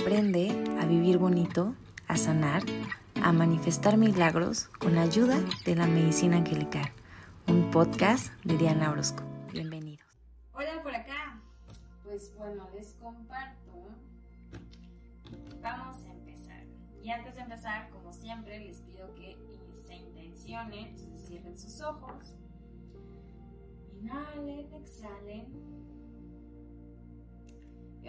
Aprende a vivir bonito, a sanar, a manifestar milagros con la ayuda de la medicina angelical. Un podcast de Diana Orozco. Bienvenidos. Hola por acá. Pues bueno, les comparto. Vamos a empezar. Y antes de empezar, como siempre, les pido que se intencionen, cierren sus ojos. Inhalen, exhalen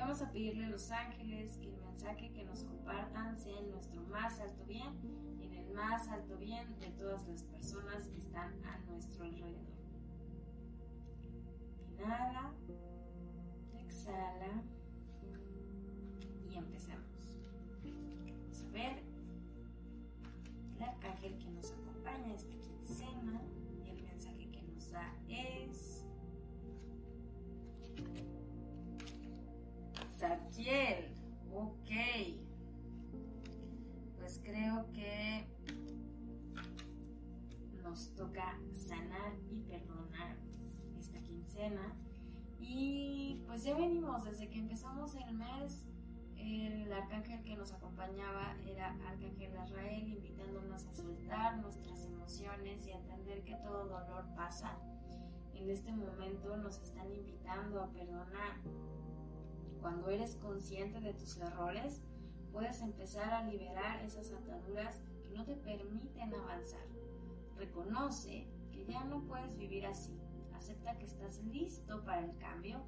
vamos a pedirle a los ángeles que el mensaje que nos compartan sea en nuestro más alto bien y en el más alto bien de todas las personas que están a nuestro alrededor. Inhala, exhala y empecemos. Vamos a ver el arcángel que nos acompaña esta quincena y el mensaje que nos da es Saquiel, ok. Pues creo que nos toca sanar y perdonar esta quincena. Y pues ya venimos desde que empezamos el mes. El arcángel que nos acompañaba era Arcángel Israel, invitándonos a soltar nuestras emociones y a entender que todo dolor pasa. En este momento nos están invitando a perdonar cuando eres consciente de tus errores, puedes empezar a liberar esas ataduras que no te permiten avanzar. Reconoce que ya no puedes vivir así. Acepta que estás listo para el cambio.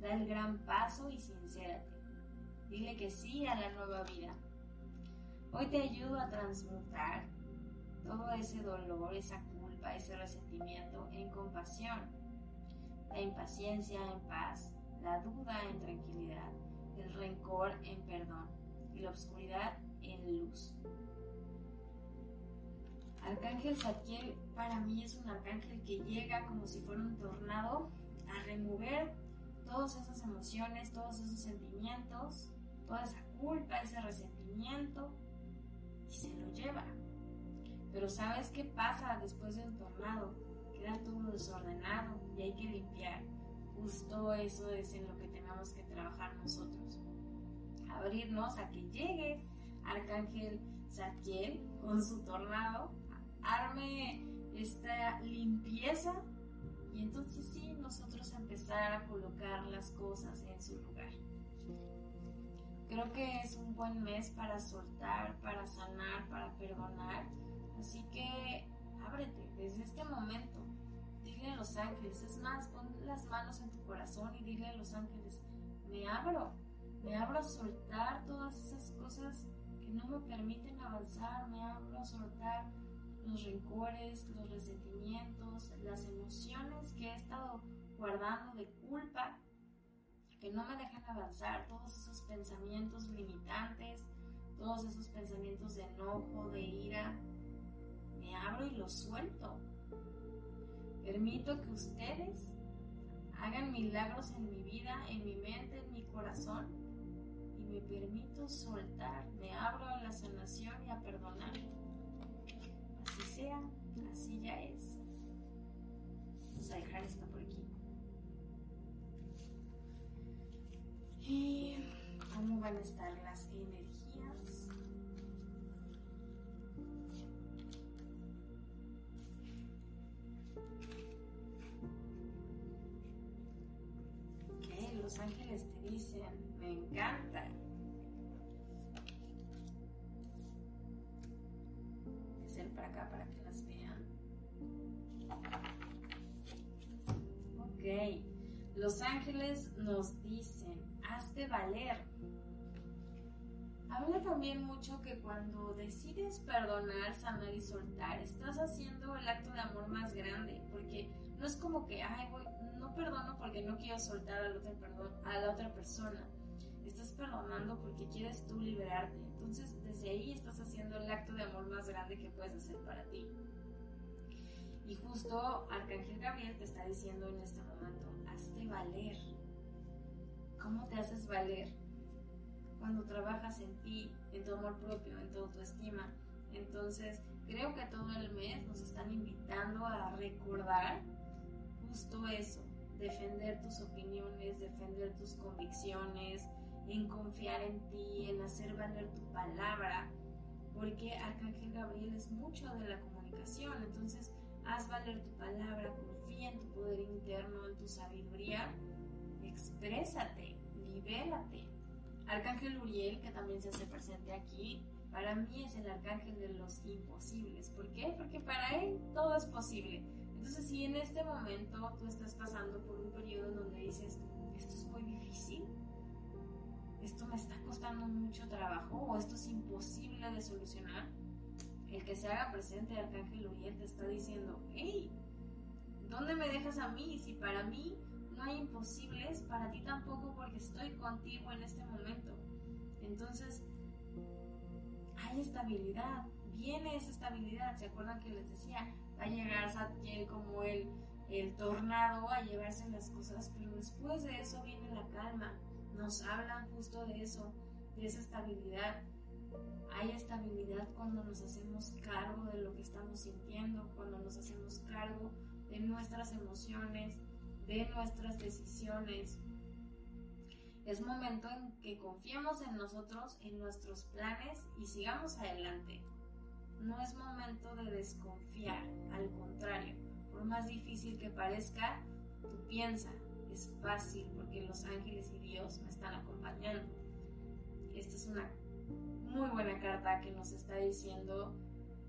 Da el gran paso y sincérate. Dile que sí a la nueva vida. Hoy te ayudo a transmutar todo ese dolor, esa culpa, ese resentimiento en compasión, la impaciencia en paz, la duda en tranquilidad, el rencor en perdón y la oscuridad en luz. Arcángel Zadkiel para mí es un arcángel que llega como si fuera un tornado a remover todas esas emociones, todos esos sentimientos, toda esa culpa, ese resentimiento y se lo lleva. Pero ¿sabes qué pasa después del tornado? Queda todo desordenado y hay que limpiar justo eso es en lo que tenemos que trabajar nosotros. Abrirnos a que llegue Arcángel Zadkiel con su tornado, arme esta limpieza y entonces sí nosotros empezar a colocar las cosas en su lugar. Creo que es un buen mes para soltar, para sanar, para perdonar. Así que ábrete desde este momento dile a los ángeles, es más, pon las manos en tu corazón y dile a los ángeles, me abro, me abro a soltar todas esas cosas que no me permiten avanzar, me abro a soltar los rencores, los resentimientos, las emociones que he estado guardando de culpa, que no me dejan avanzar, todos esos pensamientos limitantes, todos esos pensamientos de enojo, de ira, me abro y los suelto Permito que ustedes hagan milagros en mi vida, en mi mente, en mi corazón y me permito soltar, me abro a la sanación y a perdonar. Así sea, así ya es. Vamos a dejar esto por aquí. Y cómo van a estar las energías. Te dicen, me encanta. Hacer para acá para que las vean. Ok, los ángeles nos dicen, hazte valer. Habla también mucho que cuando decides perdonar, sanar y soltar, estás haciendo el acto de amor más grande, porque no es como que, ay, voy, perdono porque no quiero soltar a la otra, perdón, a la otra persona. Estás perdonando porque quieres tú liberarte. Entonces, desde ahí estás haciendo el acto de amor más grande que puedes hacer para ti. Y justo Arcángel Gabriel te está diciendo en este momento, hazte valer. ¿Cómo te haces valer? Cuando trabajas en ti, en tu amor propio, en tu autoestima. Entonces, creo que todo el mes nos están invitando a recordar justo eso, defender tus opiniones, defender tus convicciones, en confiar en ti, en hacer valer tu palabra, porque Arcángel Gabriel es mucho de la comunicación, entonces haz valer tu palabra, confía en tu poder interno, en tu sabiduría, exprésate, libérate. Arcángel Uriel, que también se hace presente aquí, para mí es el arcángel de los imposibles. ¿Por qué? Porque para él todo es posible. Entonces, si en este momento tú estás pasando por un periodo donde dices, esto es muy difícil, esto me está costando mucho trabajo o esto es imposible de solucionar, el que se haga presente Arcángel Uriel te está diciendo, hey, ¿dónde me dejas a mí? Si para mí no hay imposibles, para ti tampoco porque estoy contigo en este momento. Entonces, hay estabilidad, viene esa estabilidad. ¿Se acuerdan que les decía? Va a llegar Satkiel como el, el tornado a llevarse las cosas, pero después de eso viene la calma. Nos hablan justo de eso, de esa estabilidad. Hay estabilidad cuando nos hacemos cargo de lo que estamos sintiendo, cuando nos hacemos cargo de nuestras emociones, de nuestras decisiones, es momento en que confiemos en nosotros, en nuestros planes y sigamos adelante. No es momento de desconfiar, al contrario, por más difícil que parezca, tú piensa, es fácil porque los ángeles y Dios me están acompañando. Esta es una muy buena carta que nos está diciendo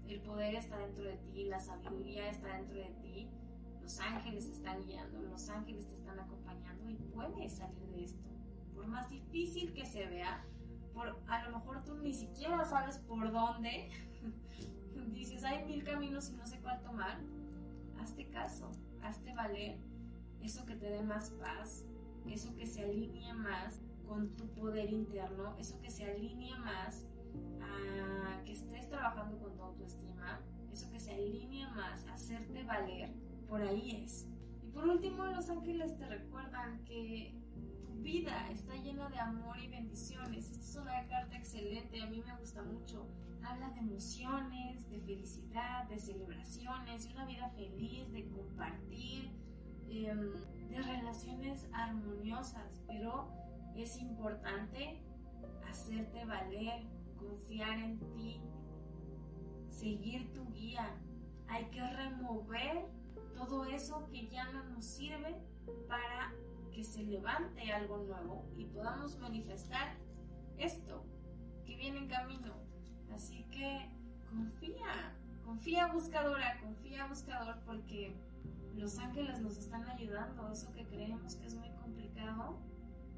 el poder está dentro de ti, la sabiduría está dentro de ti, los ángeles te están guiando, los ángeles te están acompañando y puedes salir de esto. Por más difícil que se vea, por, a lo mejor tú ni siquiera sabes por dónde, dices, hay mil caminos y no sé cuál tomar, hazte caso, hazte valer eso que te dé más paz, eso que se alinea más con tu poder interno, eso que se alinea más a que estés trabajando con tu autoestima, eso que se alinea más a hacerte valer, por ahí es. Y por último, los ángeles te recuerdan que vida está llena de amor y bendiciones. Esta es una carta excelente, a mí me gusta mucho. Habla de emociones, de felicidad, de celebraciones, de una vida feliz, de compartir, em, de relaciones armoniosas. Pero es importante hacerte valer, confiar en ti, seguir tu guía. Hay que remover todo eso que ya no nos sirve para que se levante algo nuevo y podamos manifestar esto que viene en camino. Así que confía, confía buscadora, confía buscador porque los ángeles nos están ayudando. Eso que creemos que es muy complicado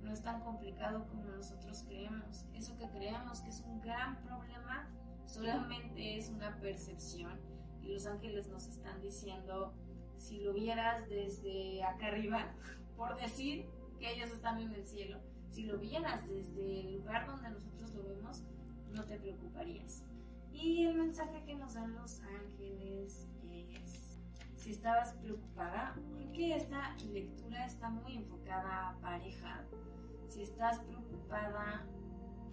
no es tan complicado como nosotros creemos. Eso que creemos que es un gran problema solamente es una percepción. Y los ángeles nos están diciendo, si lo vieras desde acá arriba, por decir que ellos están en el cielo. Si lo vieras desde el lugar donde nosotros lo vemos, no te preocuparías. Y el mensaje que nos dan los ángeles es, si estabas preocupada, porque esta lectura está muy enfocada a pareja. Si estás preocupada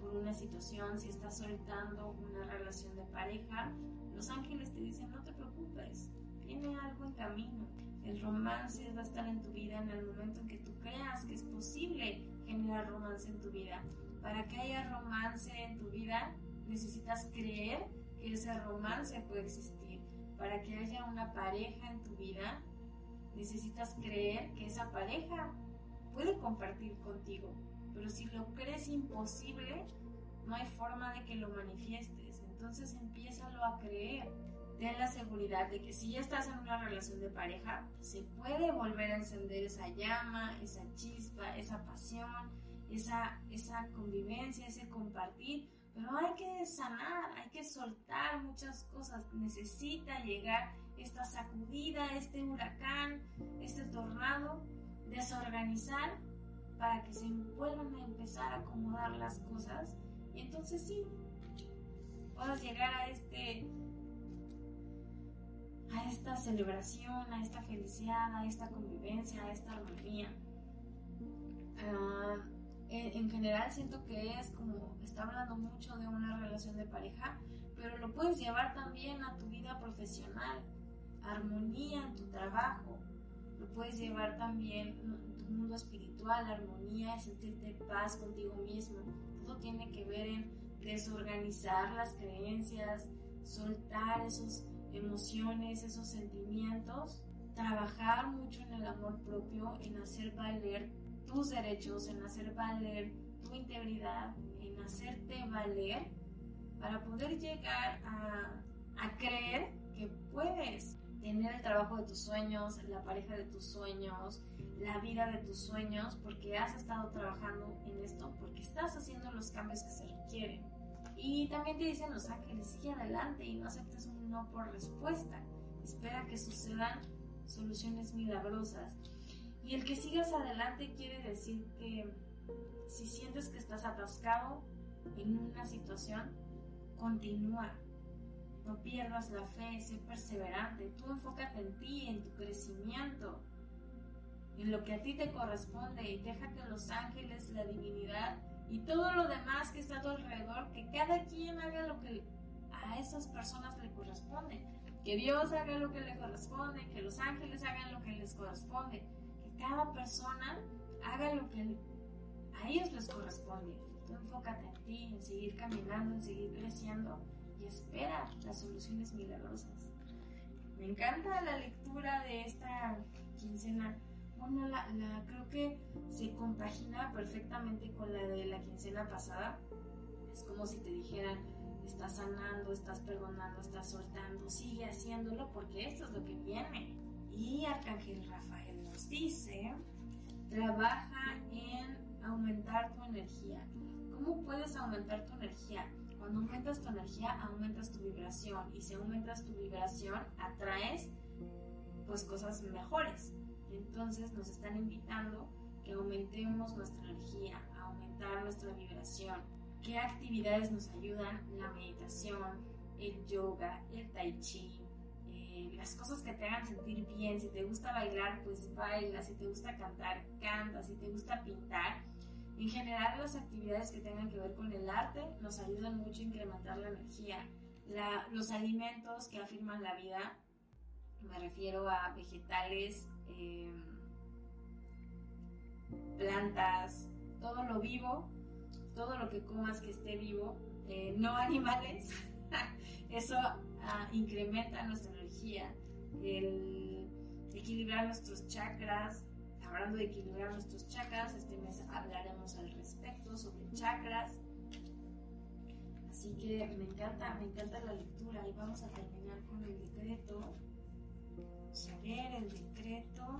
por una situación, si estás soltando una relación de pareja, los ángeles te dicen no te preocupes, tiene algo en camino el romance va a estar en tu vida en el momento en que tú creas que es posible generar romance en tu vida. Para que haya romance en tu vida, necesitas creer que ese romance puede existir. Para que haya una pareja en tu vida, necesitas creer que esa pareja puede compartir contigo. Pero si lo crees imposible, no hay forma de que lo manifiestes. Entonces empiézalo a creer ten la seguridad de que si ya estás en una relación de pareja, se puede volver a encender esa llama, esa chispa, esa pasión, esa, esa convivencia, ese compartir. Pero hay que sanar, hay que soltar muchas cosas. Necesita llegar esta sacudida, este huracán, este tornado, desorganizar para que se vuelvan a empezar a acomodar las cosas. Y entonces sí, puedas llegar a este a esta celebración, a esta felicidad, a esta convivencia, a esta armonía. Ah, en, general siento que es como, está hablando mucho de una relación de pareja, pero lo puedes llevar también a tu vida profesional, armonía en tu trabajo, lo puedes llevar también tu mundo espiritual, armonía, sentirte paz contigo mismo. Todo tiene que ver en desorganizar las creencias, soltar esas emociones, esos sentimientos, trabajar mucho en el amor propio, en hacer valer tus derechos, en hacer valer tu integridad, en hacerte valer para poder llegar a, a creer que puedes tener el trabajo de tus sueños, la pareja de tus sueños, la vida de tus sueños, porque has estado trabajando en esto, porque estás haciendo los cambios que se requieren. Y también te dicen los ángeles, sigue adelante y no aceptes un no por respuesta. Espera que sucedan soluciones milagrosas. Y el que sigas adelante quiere decir que si sientes que estás atascado en una situación, continúa. No pierdas la fe, sé perseverante. Tú enfócate en ti, en tu crecimiento, en lo que a ti te corresponde y deja que los ángeles, la divinidad y todo lo demás que está a tu alrededor, que cada quien haga lo que a esas personas le corresponde. Que Dios haga lo que le corresponde, que los ángeles hagan lo que les corresponde, que cada persona haga lo que a ellos les corresponde. Tú enfócate en ti, en seguir caminando, en seguir creciendo y espera las soluciones milagrosas. Me encanta la lectura de esta quincena. Bueno, la, creo que se compagina perfectamente con la de la quincena pasada. Es como si te dijeran, estás sanando, estás perdonando, estás soltando, sigue haciéndolo porque esto es lo que viene. Y Arcángel Rafael nos dice, trabaja en aumentar tu energía. ¿Cómo puedes aumentar tu energía? Cuando aumentas tu energía, aumentas tu vibración. Y si aumentas tu vibración, atraes pues cosas mejores. Entonces nos están invitando que aumentemos nuestra energía, a aumentar nuestra vibración. ¿Qué actividades nos ayudan? La meditación, el yoga, el tai chi, eh, las cosas que te hagan sentir bien. Si te gusta bailar, pues baila. Si te gusta cantar, canta. Si te gusta pintar, en general, las actividades que tengan que ver con el arte nos ayudan mucho a incrementar la energía. los alimentos que afirman la vida, me refiero a vegetales, em, plantas, todo lo vivo, todo lo que comas que esté vivo, eh, no animales, eso ah, incrementa nuestra energía. El equilibrar nuestros chakras, hablando de equilibrar nuestros chakras, este mes hablaremos al respecto sobre chakras. Así que me encanta, me encanta la lectura y vamos a terminar con el decreto. Vamos a ver el decreto.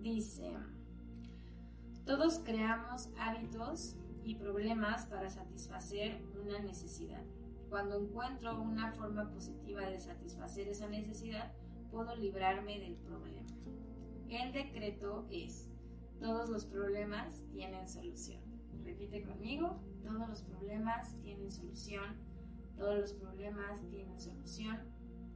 Dice, todos creamos hábitos y problemas para satisfacer una necesidad. Cuando encuentro una forma positiva de satisfacer esa necesidad, puedo librarme del problema. El decreto es, todos los problemas tienen solución. Repite conmigo, todos los problemas tienen solución, todos los problemas tienen solución,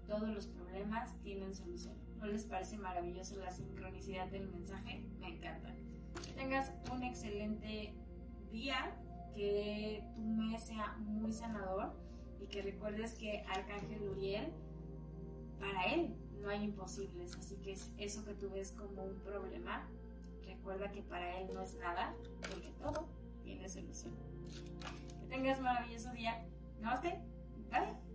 todos los problemas tienen solución. ¿No les parece maravilloso la sincronicidad del mensaje? Me encanta. Que tengas un excelente día, que tu mes sea muy sanador y que recuerdes que Arcángel Uriel, para él no hay imposibles, así que es eso que tú ves como un problema, recuerda que para él no es nada, porque todo tiene solución. Que tengas maravilloso día. Namaste. Eh?